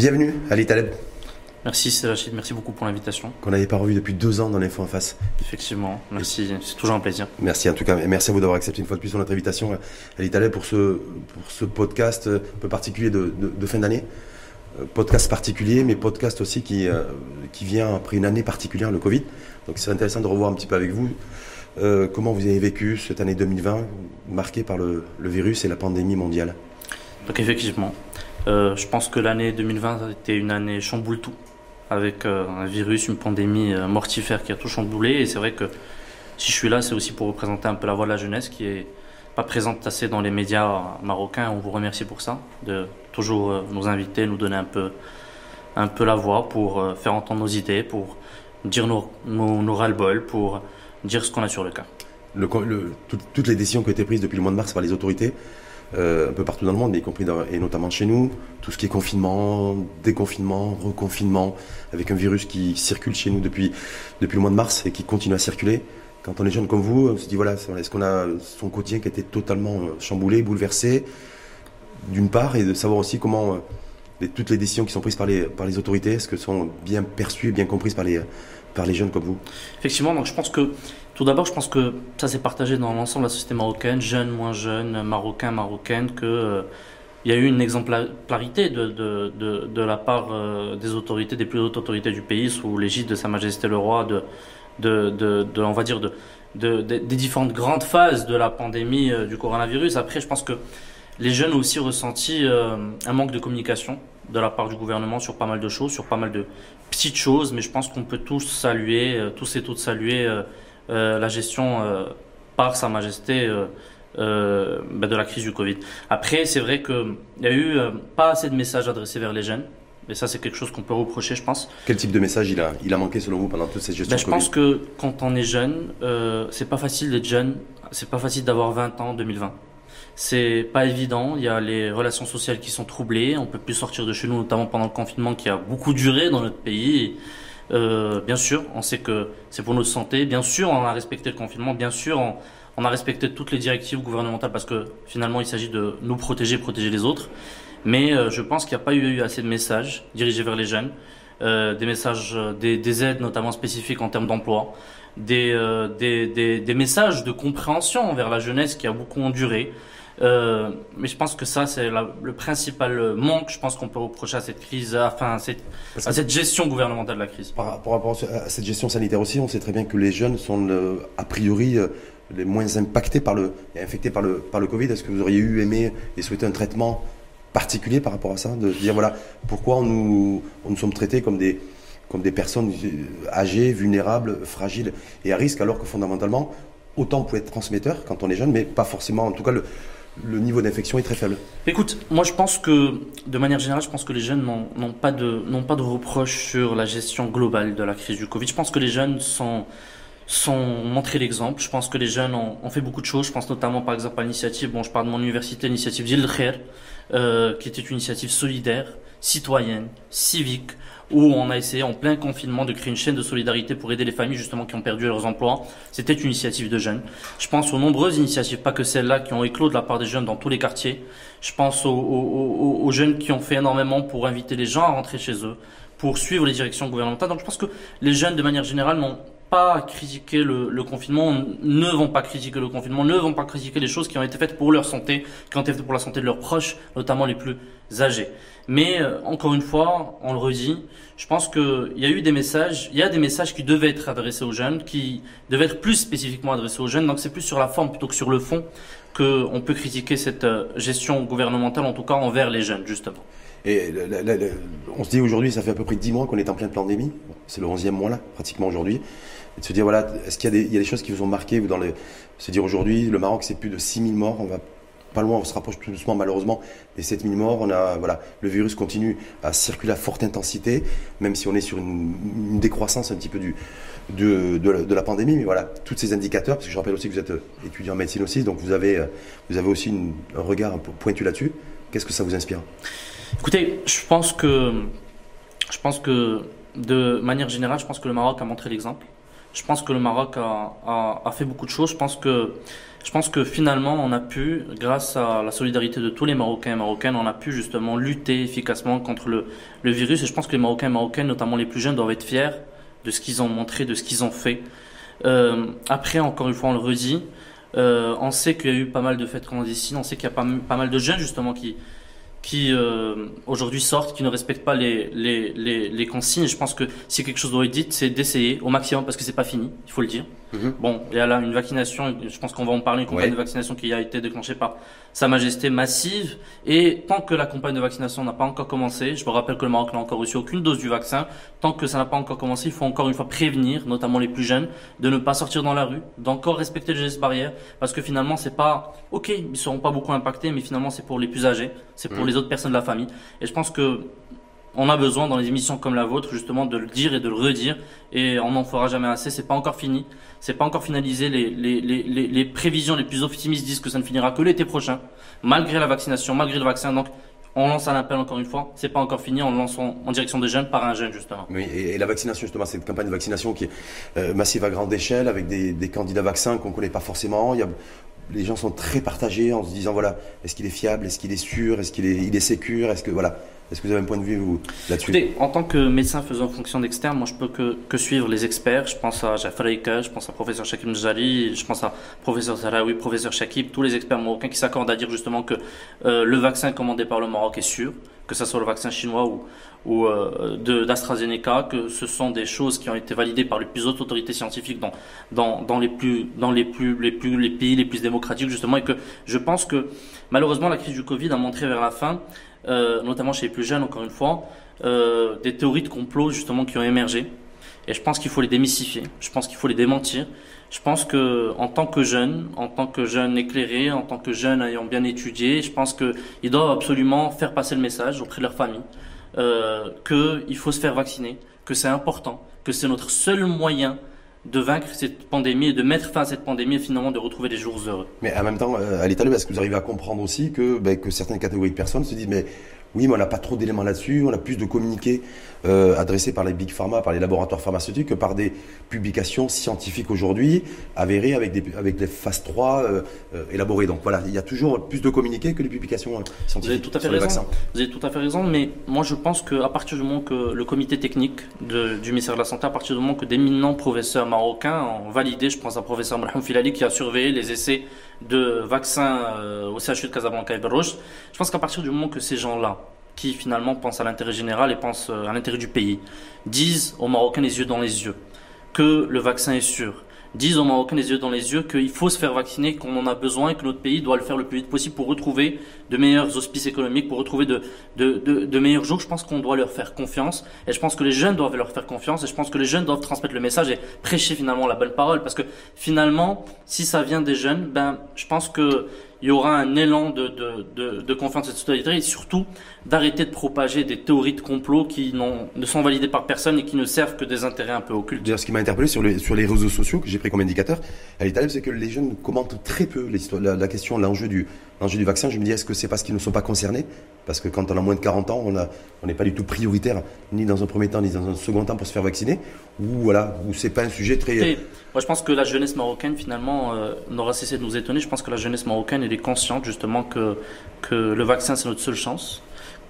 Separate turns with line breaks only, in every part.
Bienvenue, Ali Taleb.
Merci Rachid, merci beaucoup pour l'invitation.
Qu'on n'avait pas revu depuis deux ans dans l'info en face.
Effectivement, merci, c'est toujours un plaisir.
Merci en tout cas, et merci à vous d'avoir accepté une fois de plus notre invitation, Ali Taleb, pour ce, pour ce podcast un peu particulier de, de, fin d'année. Euh, podcast particulier, mais podcast aussi qui, euh, qui vient après une année particulière, le Covid. Donc c'est intéressant de revoir un petit peu avec vous euh, comment vous avez vécu cette année 2020 marquée par le, le virus et la pandémie mondiale.
Donc effectivement, je pense que l'année 2020 a été une année chamboule tout avec euh, un virus, une pandémie euh, mortifère qui a tout chamboulé. Et c'est vrai que si je suis là, c'est aussi pour représenter un peu la voix de la jeunesse qui est pas présente assez dans les médias marocains. On vous remercie pour ça, de toujours euh, nous inviter, nous donner un peu, un peu la voix pour faire entendre nos idées, pour dire nos, nos, ras-le-bol, pour dire ce qu'on a sur le cas.
Toutes les décisions qui ont été prises depuis le mois de mars par les autorités, euh, un peu partout dans le monde, y compris et notamment chez nous. Tout ce qui est confinement, déconfinement, reconfinement, avec un virus qui circule chez nous depuis, depuis le mois de mars et qui continue à circuler. Quand on est jeune comme vous, on se dit voilà, est-ce qu'on a son quotidien qui a été totalement euh, chamboulé, bouleversé, d'une part, et de savoir aussi comment euh, toutes les décisions qui sont prises par les, par les autorités, est-ce que sont bien perçues bien comprises par les, par les jeunes comme vous?
Effectivement, donc je pense que tout d'abord, je pense que ça s'est partagé dans l'ensemble de la société marocaine, jeunes, moins jeunes, marocains, marocaines, que euh, il y a eu une exemplarité de, la part euh, des autorités, des plus hautes autorités du pays, sous l'égide de Sa Majesté le Roi, de, on va dire, de, des différentes grandes phases de la pandémie euh, du coronavirus. Après, je pense que les jeunes ont aussi ressenti un manque de communication de la part du gouvernement sur pas mal de choses, sur pas mal de petites choses, mais je pense qu'on peut tous saluer, tous et toutes saluer la gestion euh, par Sa Majesté euh, ben, de la crise du Covid. Après, c'est vrai qu'il n'y a eu pas assez de messages adressés vers les jeunes. Et ça, c'est quelque chose qu'on peut reprocher, je pense.
Quel type de message il a, il a manqué selon vous pendant toute cette gestion
ben, Je pense que quand on est jeune, euh, c'est pas facile d'être jeune. C'est pas facile d'avoir 20 ans en 2020. C'est pas évident. Il y a les relations sociales qui sont troublées. On peut plus sortir de chez nous, notamment pendant le confinement qui a beaucoup duré dans notre pays. Euh, bien sûr, on sait que c'est pour notre santé. Bien sûr, on a respecté le confinement. Bien sûr, on, a respecté toutes les directives gouvernementales parce que finalement, il s'agit de nous protéger, protéger les autres. Mais euh, je pense qu'il n'y a pas eu assez de messages dirigés vers les jeunes, euh, des messages, des, aides notamment spécifiques en termes d'emploi, des, des, des, messages de compréhension envers la jeunesse qui a beaucoup enduré. Euh, mais je pense que ça, c'est le principal manque, je pense qu'on peut reprocher à cette crise, enfin, à cette, à cette gestion gouvernementale de la crise.
Par, rapport à cette gestion sanitaire aussi, on sait très bien que les jeunes sont a priori euh, les moins impactés par le, infectés par le, par le Covid. Est-ce que vous auriez eu aimé et souhaité un traitement particulier par rapport à ça De dire, voilà, pourquoi on nous, on nous sommes traités comme des, comme des personnes âgées, vulnérables, fragiles et à risque, alors que fondamentalement, autant on peut être transmetteur quand on est jeune, mais pas forcément, en tout cas, le, le niveau d'infection est très faible.
Écoute, moi je pense que, de manière générale, je pense que les jeunes n'ont pas, de, reproches sur la gestion globale de la crise du Covid. Je pense que les jeunes sont, sont montré l'exemple. Je pense que les jeunes ont, fait beaucoup de choses. Je pense notamment par exemple à l'initiative, bon je parle de mon université, l'initiative Dil euh, qui était une initiative solidaire, citoyenne, civique, où on a essayé en plein confinement de créer une chaîne de solidarité pour aider les familles justement qui ont perdu leurs emplois. C'était une initiative de jeunes. Je pense aux nombreuses initiatives, pas que celles-là, qui ont éclos de la part des jeunes dans tous les quartiers. Je pense aux, aux, aux, jeunes qui ont fait énormément pour inviter les gens à rentrer chez eux, pour suivre les directions gouvernementales. Donc je pense que les jeunes, de manière générale, n'ont pas critiquer le, confinement, ne vont pas critiquer le confinement, ne vont pas critiquer les choses qui ont été faites pour leur santé, qui ont été faites pour la santé de leurs proches, notamment les plus âgés. Mais euh, encore une fois, on le redit, je pense qu'il y a eu des messages, il y a des messages qui devaient être adressés aux jeunes, qui devaient être plus spécifiquement adressés aux jeunes. Donc c'est plus sur la forme plutôt que sur le fond qu'on peut critiquer cette euh, gestion gouvernementale, en tout cas envers les jeunes, justement.
Et on se dit aujourd'hui, ça fait à peu près 10 mois qu'on est en pleine pandémie. C'est le 11e mois là, pratiquement aujourd'hui et de se dire, voilà, est-ce qu'il y, a des choses qui vous ont marqué dans les... Se dire aujourd'hui, le Maroc, c'est plus de 6000 morts, on va pas loin, on se rapproche tout doucement malheureusement des 7000 morts. On a, voilà, le virus continue à circuler à forte intensité, même si on est sur une, décroissance un petit peu du, de, de, la, pandémie. Mais voilà, tous ces indicateurs, parce que je rappelle aussi que vous êtes euh, étudiant en médecine aussi, donc vous avez, euh, vous avez aussi un regard pointu là-dessus. Qu'est-ce que ça vous inspire?
Écoutez, je pense que, je pense que de manière générale, je pense que le Maroc a montré l'exemple Je pense que le Maroc a, a, a, fait beaucoup de choses. Je pense que, je pense que finalement, on a pu, grâce à la solidarité de tous les Marocains et Marocaines, on a pu justement lutter efficacement contre le, le virus. Et je pense que les Marocains et Marocaines, notamment les plus jeunes, doivent être fiers de ce qu'ils ont montré, de ce qu'ils ont fait. Euh, après, encore une fois, on le redit, euh, on sait qu'il y a eu pas mal de fêtes clandestines, on sait qu'il y a pas, pas mal de jeunes justement qui, qui euh, aujourd'hui sortent, qui ne respectent pas les, les, les, les, consignes. Je pense que si quelque chose doit être dit, c'est d'essayer au maximum parce que c'est pas fini, il faut le dire. Mhm. Bon, il y a là une vaccination, je pense qu'on va en parler, une campagne de vaccination qui a été déclenchée par Sa Majesté massive. Et tant que la campagne de vaccination n'a pas encore commencé, je me rappelle que le Maroc n'a encore reçu aucune dose du vaccin, tant que ça n'a pas encore commencé, il faut encore une fois prévenir, notamment les plus jeunes, de ne pas sortir dans la rue, d'encore respecter les gestes barrières, parce que finalement c'est pas, ok, ils seront pas beaucoup impactés, mais finalement c'est pour les plus âgés, c'est pour mhm. les autres personnes de la famille. Et je pense que on a besoin dans les émissions comme la vôtre justement de le dire et de le redire et on n'en fera jamais assez. C'est pas encore fini, c'est pas encore finalisé. Les, les, les, les, prévisions les plus optimistes disent que ça ne finira que l'été prochain, malgré la vaccination, malgré le vaccin. Donc on lance un appel encore une fois. C'est pas encore fini. On lance en, direction des jeunes par un jeune justement.
Oui, et, la vaccination justement, c'est une campagne de vaccination qui est euh, massive à grande échelle avec des, des candidats vaccins qu'on connaît pas forcément. Il y a les gens sont très partagés en se disant voilà, est-ce qu'il est fiable, est-ce qu'il est sûr, est-ce qu'il est, il est sécure, est-ce que voilà. Est-ce que vous avez un point de vue là-dessus
En tant que médecin faisant fonction d'externe, moi je peux que, suivre les experts. Je pense à Jafar je pense à professeur Shakib Mjali, je pense à professeur Zaraoui, professeur Shakib, tous les experts marocains qui s'accordent à dire justement que euh, le vaccin commandé par le Maroc est sûr, que ce soit le vaccin chinois ou, euh, d'AstraZeneca, que ce sont des choses qui ont été validées par les plus hautes autorités scientifiques dans, dans, dans, les, plus, dans les, plus, les, plus, les pays les plus démocratiques justement, et que je pense que malheureusement la crise du Covid a montré vers la fin euh, notamment chez les plus jeunes, encore une fois, euh, des théories de complot justement qui ont émergé. Et je pense qu'il faut les démystifier. Je pense qu'il faut les démentir. Je pense que en tant que jeune, en tant que jeune éclairé, en tant que jeune ayant bien étudié, je pense qu'ils doivent absolument faire passer le message auprès de leur famille euh, qu'il faut se faire vacciner, que c'est important, que c'est notre seul moyen de vaincre cette pandémie et de mettre fin à cette pandémie et finalement de retrouver des jours heureux.
Mais en même temps, à l'état est-ce que vous arrivez à comprendre aussi que, ben, que certaines catégories de personnes se disent mais oui, mais on n'a pas trop d'éléments là-dessus, on a plus de communiqués euh, adressés par les big pharma, par les laboratoires pharmaceutiques, que par des publications scientifiques aujourd'hui, avérées avec des, avec des phases 3 euh, euh, élaborées. Donc voilà, il y a toujours plus de communiqués que les publications scientifiques
Vous avez tout à fait raison. Vous avez tout à fait raison, mais moi je pense qu'à partir du moment que le comité technique du ministère de la Santé, à partir du moment que d'éminents professeurs marocains ont validé, je pense à professeur Mohamed Filali qui a surveillé les essais de vaccins au CHU de Casablanca et Berouche, je pense qu'à partir du moment que ces gens-là qui finalement pensent à l'intérêt général et pensent euh, à l'intérêt du pays, disent aux Marocains les yeux dans les yeux que le vaccin est sûr, disent aux Marocains les yeux dans les yeux qu'il faut se faire vacciner, qu'on en a besoin et que notre pays doit le faire le plus vite possible pour retrouver de meilleurs auspices économiques, pour retrouver de, de, de, de meilleurs jours. Je pense qu'on doit leur faire confiance et je pense que les jeunes doivent leur faire confiance et je pense que les jeunes doivent transmettre le message et prêcher finalement la bonne parole. Parce que finalement, si ça vient des jeunes, ben, je pense que il y aura un élan de, de, de, confiance et de solidarité et surtout d'arrêter de propager des théories de complot qui ne sont validées par personne et qui ne servent que des intérêts un peu occultes.
D'ailleurs, ce qui m'a interpellé sur les, sur les réseaux sociaux que j'ai pris comme indicateur à c'est que les jeunes commentent très peu la question, l'enjeu du, l'enjeu du vaccin. Je me dis, est-ce que c'est parce qu'ils ne sont pas concernés? Parce que quand on a moins de 40 ans, on n'est pas du tout prioritaire, ni dans un premier temps, ni dans un second temps pour se faire vacciner Ou voilà, ou c'est pas un sujet très.
moi, je pense que la jeunesse marocaine, finalement, euh, n'aura cessé de nous étonner. Je pense que la jeunesse marocaine, elle est consciente, justement, que, que le vaccin, c'est notre seule chance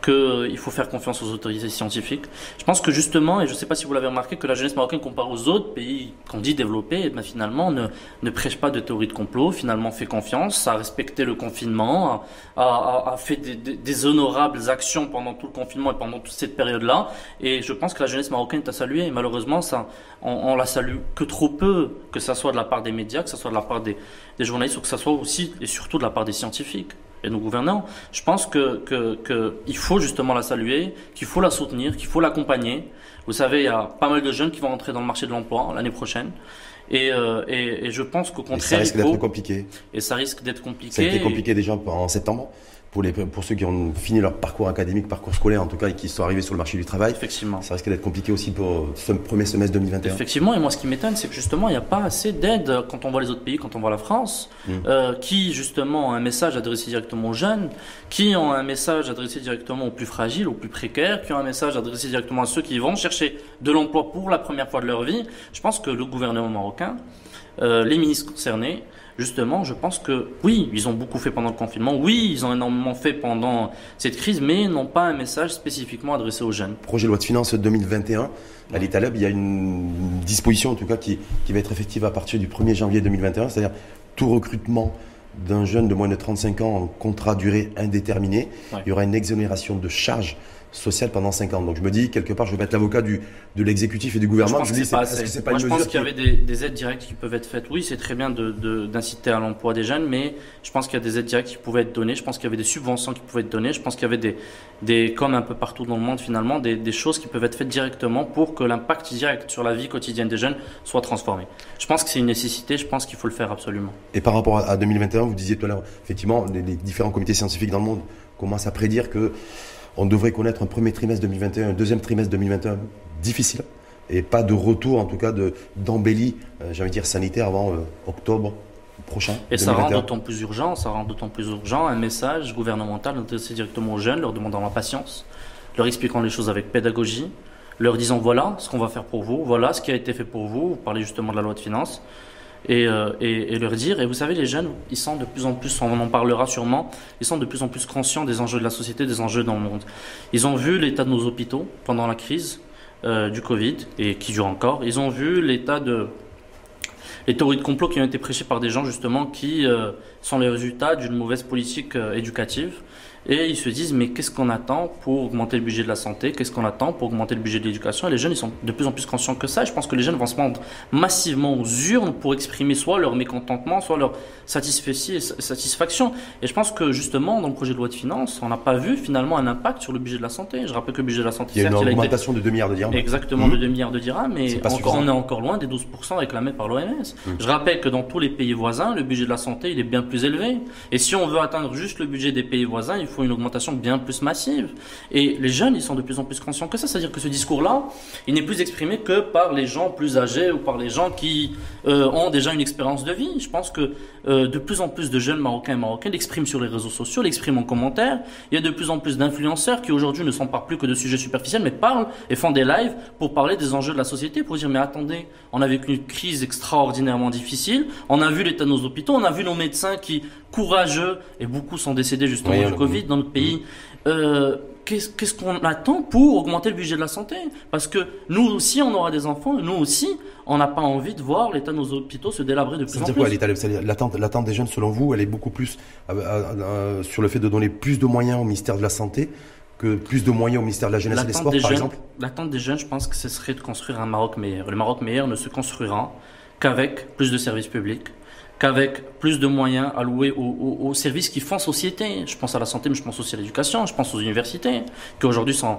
qu'il faut faire confiance aux autorités scientifiques. Je pense que justement, et je ne sais pas si vous l'avez remarqué, que la jeunesse marocaine comparée aux autres pays qu'on dit développés, eh ben finalement ne, prêche pas de théorie de complot, finalement fait confiance, a respecté le confinement, a, fait des, honorables actions pendant tout le confinement et pendant toute cette période-là. Et je pense que la jeunesse marocaine est à saluer. Et malheureusement, ça, on, on, la salue que trop peu, que ça soit de la part des médias, que ça soit de la part des, des journalistes, ou que ça soit aussi et surtout de la part des scientifiques et nos gouvernants. Je pense que, que, que il faut justement la saluer, qu'il faut la soutenir, qu'il faut l'accompagner. Vous savez, il y a pas mal de jeunes qui vont entrer dans le marché de l'emploi l'année prochaine. Et, euh, et, et, je pense qu'au contraire, et
ça risque d'être compliqué.
Et ça risque d'être compliqué.
Ça a été compliqué déjà en septembre. Pour, les, pour ceux qui ont fini leur parcours académique, parcours scolaire en tout cas, et qui sont arrivés sur le marché du travail.
Effectivement.
Ça risque d'être compliqué aussi pour ce premier semestre 2021.
Effectivement, et moi ce qui m'étonne, c'est que justement, il n'y a pas assez d'aide quand on voit les autres pays, quand on voit la France, mm. euh, qui justement ont un message adressé directement aux jeunes, qui ont un message adressé directement aux plus fragiles, aux plus précaires, qui ont un message adressé directement à ceux qui vont chercher de l'emploi pour la première fois de leur vie. Je pense que le gouvernement marocain, euh, les ministres concernés, justement, je pense que oui, ils ont beaucoup fait pendant le confinement, oui, ils ont énormément fait pendant cette crise, mais n'ont pas un message spécifiquement adressé aux jeunes.
Projet loi de finances 2021, à l'Italab, il y a une disposition en tout cas qui, qui va être effective à partir du 1er janvier 2021, c'est-à-dire tout recrutement d'un jeune de moins de 35 ans en contrat durée indéterminée, il y aura une exonération de charges social pendant 5 ans. Donc je me dis, quelque part, je vais être l'avocat de l'exécutif et du gouvernement.
Je, pense que pas Moi, je pense qu'il y avait des, aides directes qui peuvent être faites. Oui, c'est très bien d'inciter à l'emploi des jeunes, mais je pense qu'il y a des aides directes qui pouvaient être données. Je pense qu'il y avait des subventions qui pouvaient être données. Je pense qu'il y avait des, des, comme un peu partout dans le monde finalement, des, des choses qui peuvent être faites directement pour que l'impact direct sur la vie quotidienne des jeunes soit transformé. Je pense que c'est une nécessité. Je pense qu'il faut le faire absolument.
Et par rapport à 2021, vous disiez tout à l'heure, effectivement, les différents comités scientifiques dans le monde commencent à prédire que on devrait connaître un premier trimestre 2021, un deuxième trimestre 2021 difficile et pas de retour en tout cas d'embellie, euh, j'ai envie de dire sanitaire avant euh, octobre prochain.
Et ça rend d'autant plus urgent, ça rend d'autant plus urgent un message gouvernemental adressé directement aux jeunes, leur demandant la patience, leur expliquant les choses avec pédagogie, leur disant voilà ce qu'on va faire pour vous, voilà ce qui a été fait pour vous. Vous parlez justement de la loi de finances. Euh, et, leur dire. Et vous savez, les jeunes, ils sont de plus en plus, on en parlera sûrement, ils sont de plus en plus conscients des enjeux de la société, des enjeux dans le monde. Ils ont vu l'état de nos hôpitaux pendant la crise euh, du Covid et qui dure encore. Ils ont vu l'état de les théories de complot qui ont été prêchées par des gens justement qui euh, sont les résultats d'une mauvaise politique éducative et ils se disent mais qu'est-ce qu'on attend pour augmenter le budget de la santé? Qu'est-ce qu'on attend pour augmenter le budget de l'éducation? Et les jeunes, ils sont de plus en plus conscients que ça. Et je pense que les jeunes vont se rendre massivement aux urnes pour exprimer soit leur mécontentement, soit leur satisfaction. Et je pense que justement, dans le projet de loi de finances, on n'a pas vu finalement un impact sur le budget de la santé. Je rappelle que le budget de la santé,
il y a une augmentation de 2 milliards de dirhams.
Exactement, de 2 mmh. milliards de dirhams, mais on est encore loin des 12% réclamés par l'OMS. Mmh. Je rappelle que dans tous les pays voisins, le budget de la santé, il est bien plus élevé. Et si on veut atteindre juste le budget des pays voisins, il faut une augmentation bien plus massive. Et les jeunes, ils sont de plus en plus conscients que ça. C'est-à-dire que ce discours-là, il n'est plus exprimé que par les gens plus âgés ou par les gens qui euh, ont déjà une expérience de vie. Je pense que euh, de plus en plus de jeunes Marocains et Marocaines l'expriment sur les réseaux sociaux, l'expriment en commentaire. Il y a de plus en plus d'influenceurs qui aujourd'hui ne s'emparent plus que de sujets superficiels, mais parlent et font des lives pour parler des enjeux de la société, pour dire mais attendez, on a vécu une crise extraordinairement difficile, on a vu l'état de nos hôpitaux, on a vu nos médecins qui courageux et beaucoup sont décédés justement du Covid dans notre pays. Euh, qu'est-ce qu'on attend pour augmenter le budget de la santé? Parce que nous aussi, on aura des enfants, et nous aussi, on n'a pas envie de voir l'état de nos hôpitaux se délabrer de plus en plus.
L'attente des jeunes, selon vous, elle est beaucoup plus euh, euh, sur le fait de donner plus de moyens au ministère de la Santé que plus de moyens au ministère de la Jeunesse et des Sports, par exemple?
L'attente des jeunes, je pense que ce serait de construire un Maroc meilleur. Le Maroc meilleur ne se construira qu'avec plus de services publics, qu'avec plus de moyens alloués aux, services qui font société. Je pense à la santé, mais je pense aussi à l'éducation, je pense aux universités, qui aujourd'hui sont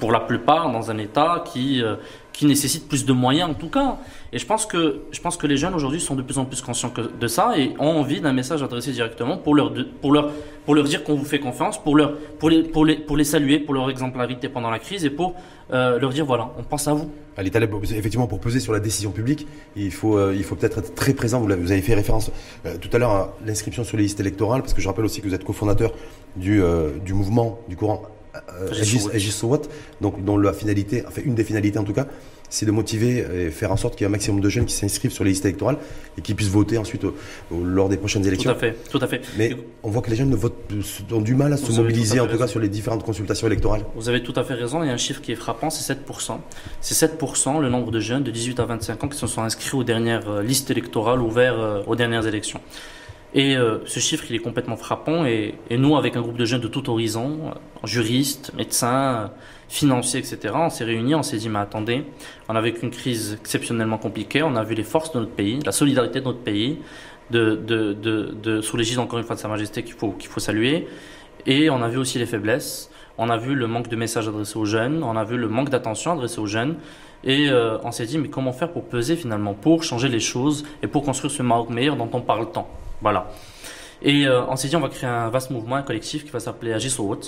pour la plupart dans un état qui, euh, qui nécessite plus de moyens en tout cas. Et je pense que, je pense que les jeunes aujourd'hui sont de plus en plus conscients de ça et ont envie d'un message adressé directement pour leur, pour leur, pour leur dire qu'on vous fait confiance, pour, leur, pour, les, pour, les, pour les saluer pour leur exemplarité pendant la crise et pour euh, leur dire voilà, on pense à vous.
Ali effectivement, pour peser sur la décision publique, il faut, euh, faut peut-être être très présent. Vous, avez fait référence euh, tout à l'heure à l'inscription sur les listes électorales, parce que je rappelle aussi que vous êtes cofondateur du, du mouvement, du courant Agis donc dont la finalité, enfin une des finalités en tout cas, c'est de motiver et faire en sorte qu'il y ait un maximum de jeunes qui s'inscrivent sur les listes électorales et qui puissent voter ensuite lors des prochaines élections.
Tout à fait, tout à fait.
Mais on voit que les jeunes ne votent, ont du mal à se mobiliser en tout cas sur les différentes consultations électorales.
Vous avez tout à fait raison, il y a un chiffre qui est frappant, c'est 7%. C'est 7% le nombre de jeunes de 18 à 25 ans qui se sont inscrits aux dernières euh, listes électorales ouvertes euh, aux dernières élections. Et euh, ce chiffre, il est complètement frappant. Et, nous, avec un groupe de jeunes de tout horizon, juristes, médecins, financiers, etc., on s'est réunis, on s'est dit, mais attendez, on a vécu une crise exceptionnellement compliquée, on a vu les forces de notre pays, la solidarité de notre pays, de, de, de, sous l'égide encore une fois de Sa Majesté qu'il faut, saluer. Et on a vu aussi les faiblesses. On a vu le manque de messages adressés aux jeunes, on a vu le manque d'attention adressé aux jeunes. Et euh, on s'est dit, mais comment faire pour peser finalement, pour changer les choses et pour construire ce Maroc meilleur dont on parle tant? Voilà. Et on s'est dit, on va créer un vaste mouvement, un collectif qui va s'appeler Agissowot.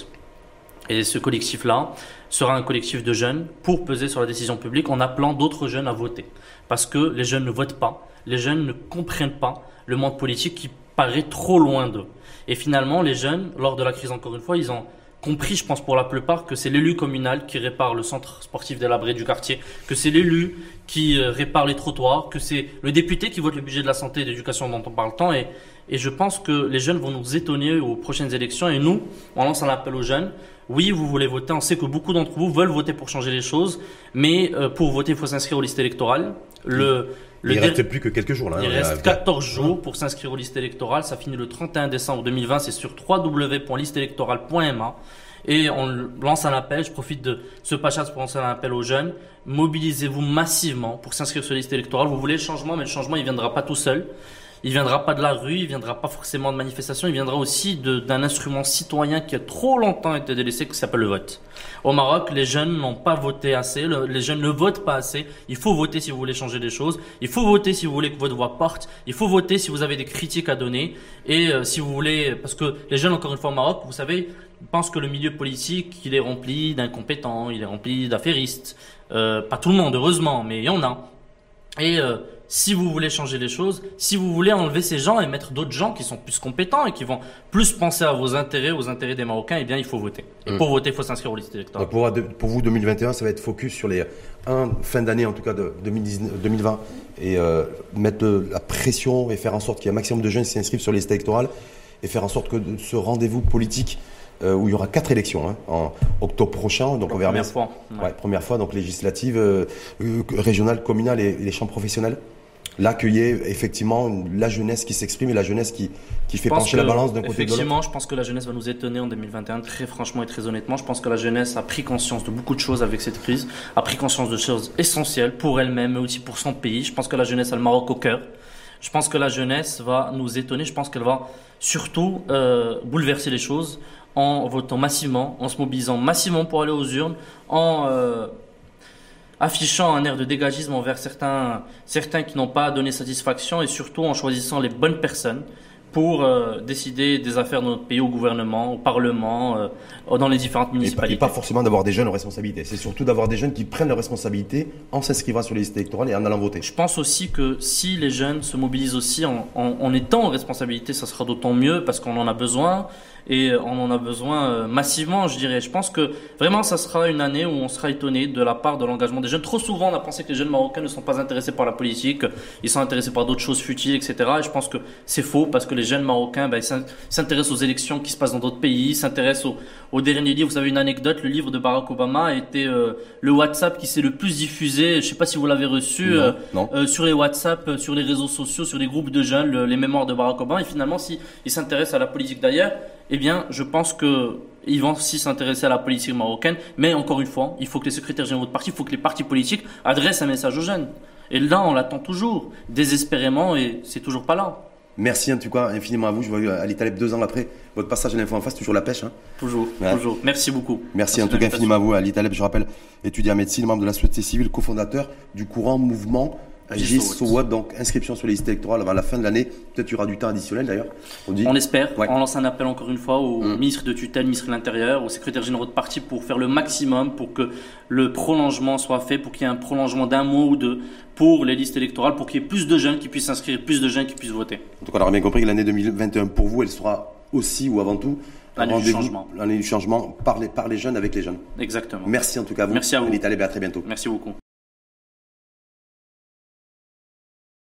Et ce collectif-là sera un collectif de jeunes pour peser sur la décision publique en appelant d'autres jeunes à voter. Parce que les jeunes ne votent pas, les jeunes ne comprennent pas le monde politique qui paraît trop loin d'eux. Et finalement, les jeunes, lors de la crise encore une fois, ils ont compris, je pense pour la plupart, que c'est l'élu communal qui répare le centre sportif délabré du quartier, que c'est l'élu qui euh, répare les trottoirs, que c'est le député qui vote le budget de la santé et de dont on parle tant. Et, et je pense que les jeunes vont nous étonner aux prochaines élections. Et nous, on lance un appel aux jeunes. Oui, vous voulez voter. On sait que beaucoup d'entre vous veulent voter pour changer les choses. Mais euh, pour voter, il faut s'inscrire aux listes électorales. Le,
le il reste plus que quelques jours là.
Il hein, reste 14 jours pour s'inscrire aux listes électorales. Ça finit le 31 décembre 2020. C'est sur www.listeélectorale.ma. Et on lance un appel. Je profite de ce passage pour lancer un appel aux jeunes. Mobilisez-vous massivement pour s'inscrire sur les listes électorales. Vous voulez le changement, mais le changement, il viendra pas tout seul. Il viendra pas de la rue, il viendra pas forcément de manifestations, il viendra aussi d'un instrument citoyen qui a trop longtemps été délaissé, qui s'appelle le vote. Au Maroc, les jeunes n'ont pas voté assez, les jeunes ne votent pas assez. Il faut voter si vous voulez changer des choses. Il faut voter si vous voulez que votre voix porte. Il faut voter si vous avez des critiques à donner et euh, si vous voulez, parce que les jeunes, encore une fois au Maroc, vous savez, pensent que le milieu politique, il est rempli d'incompétents, il est rempli d'affairistes. Euh, pas tout le monde, heureusement, mais il y en a. Et euh, si vous voulez changer les choses, si vous voulez enlever ces gens et mettre d'autres gens qui sont plus compétents et qui vont plus penser à vos intérêts, aux intérêts des Marocains, eh bien, il faut voter. Et pour mm. voter, il faut s'inscrire aux listes électorales.
Pour, pour, vous, 2021, ça va être focus sur les un, fin d'année, en tout cas de 2020, et euh, mettre la pression et faire en sorte qu'il y ait un maximum de jeunes qui s'inscrivent sur les listes électorales et faire en sorte que ce rendez-vous politique euh, où il y aura quatre élections hein, en octobre prochain. Donc on verra
première fois.
Ouais. première fois, donc législative, euh, régionale, communale et, les chambres professionnelles là qu'il y ait effectivement la jeunesse qui s'exprime et la jeunesse qui, qui fait pencher la balance d'un côté
de l'autre. Effectivement, je pense que la jeunesse va nous étonner en 2021, très franchement et très honnêtement. Je pense que la jeunesse a pris conscience de beaucoup de choses avec cette crise, a pris conscience de choses essentielles pour elle-même, mais aussi pour son pays. Je pense que la jeunesse a le Maroc au cœur. Je pense que la jeunesse va nous étonner. Je pense qu'elle va surtout euh, bouleverser les choses en votant massivement, en se mobilisant massivement pour aller aux urnes, en euh, affichant un air de dégagisme envers certains, certains qui n'ont pas donné satisfaction et surtout en choisissant les bonnes personnes pour euh, décider des affaires de notre pays au gouvernement, au parlement, euh, dans les différentes municipalités.
Et pas, forcément d'avoir des jeunes en responsabilité, c'est surtout d'avoir des jeunes qui prennent leurs responsabilités en s'inscrivant sur les listes électorales et en allant voter.
Je pense aussi que si les jeunes se mobilisent aussi en, en étant en responsabilité, ça sera d'autant mieux parce qu'on en a besoin et on en a besoin euh, massivement, je dirais. Je pense que vraiment, ça sera une année où on sera étonné de la part de l'engagement des jeunes. Trop souvent, on a pensé que les jeunes marocains ne sont pas intéressés par la politique, ils sont intéressés par d'autres choses futiles, etc. Et je pense que c'est faux parce que les jeunes marocains ben, s'intéressent aux élections qui se passent dans d'autres pays, s'intéressent au, dernier livre. Vous avez une anecdote, le livre de Barack Obama a été euh, le WhatsApp qui s'est le plus diffusé. Je ne sais pas si vous l'avez reçu
euh,
sur les WhatsApp, sur les réseaux sociaux, sur les groupes de jeunes, les mémoires de Barack Obama. Et finalement, s'ils s'intéressent à la politique d'ailleurs, eh bien, je pense qu'ils vont aussi s'intéresser à la politique marocaine. Mais encore une fois, il faut que les secrétaires généraux de parti, il faut que les partis politiques adressent un message aux jeunes. Et là, on l'attend toujours, désespérément, et c'est toujours pas là.
Merci en tout cas infiniment à vous. Je vois Ali Taleb deux ans après votre passage à l'info en face, toujours la pêche. Hein.
Toujours, toujours. Merci beaucoup.
Merci, en tout cas infiniment à vous. Ali Taleb, je rappelle, étudiant en médecine, membre de la société civile, cofondateur du courant mouvement Agis Sowat, donc inscription sur les listes électorales avant la fin de l'année. Peut-être il y aura du temps additionnel d'ailleurs.
On, on espère. On lance un appel encore une fois au mm. ministre de tutelle, ministre de l'Intérieur, au secrétaire général de parti pour faire le maximum pour que le prolongement soit fait, pour qu'il y ait un prolongement d'un mois ou deux pour les listes électorales, pour qu'il y ait plus de jeunes qui puissent s'inscrire, plus de jeunes qui puissent voter.
En tout cas, on aura bien compris que l'année 2021 pour vous, elle sera aussi ou avant tout
l'année du changement.
L'année du changement par les, par les jeunes avec les jeunes.
Exactement.
Merci en tout cas à vous.
Merci à vous.
à très bientôt.
Merci beaucoup.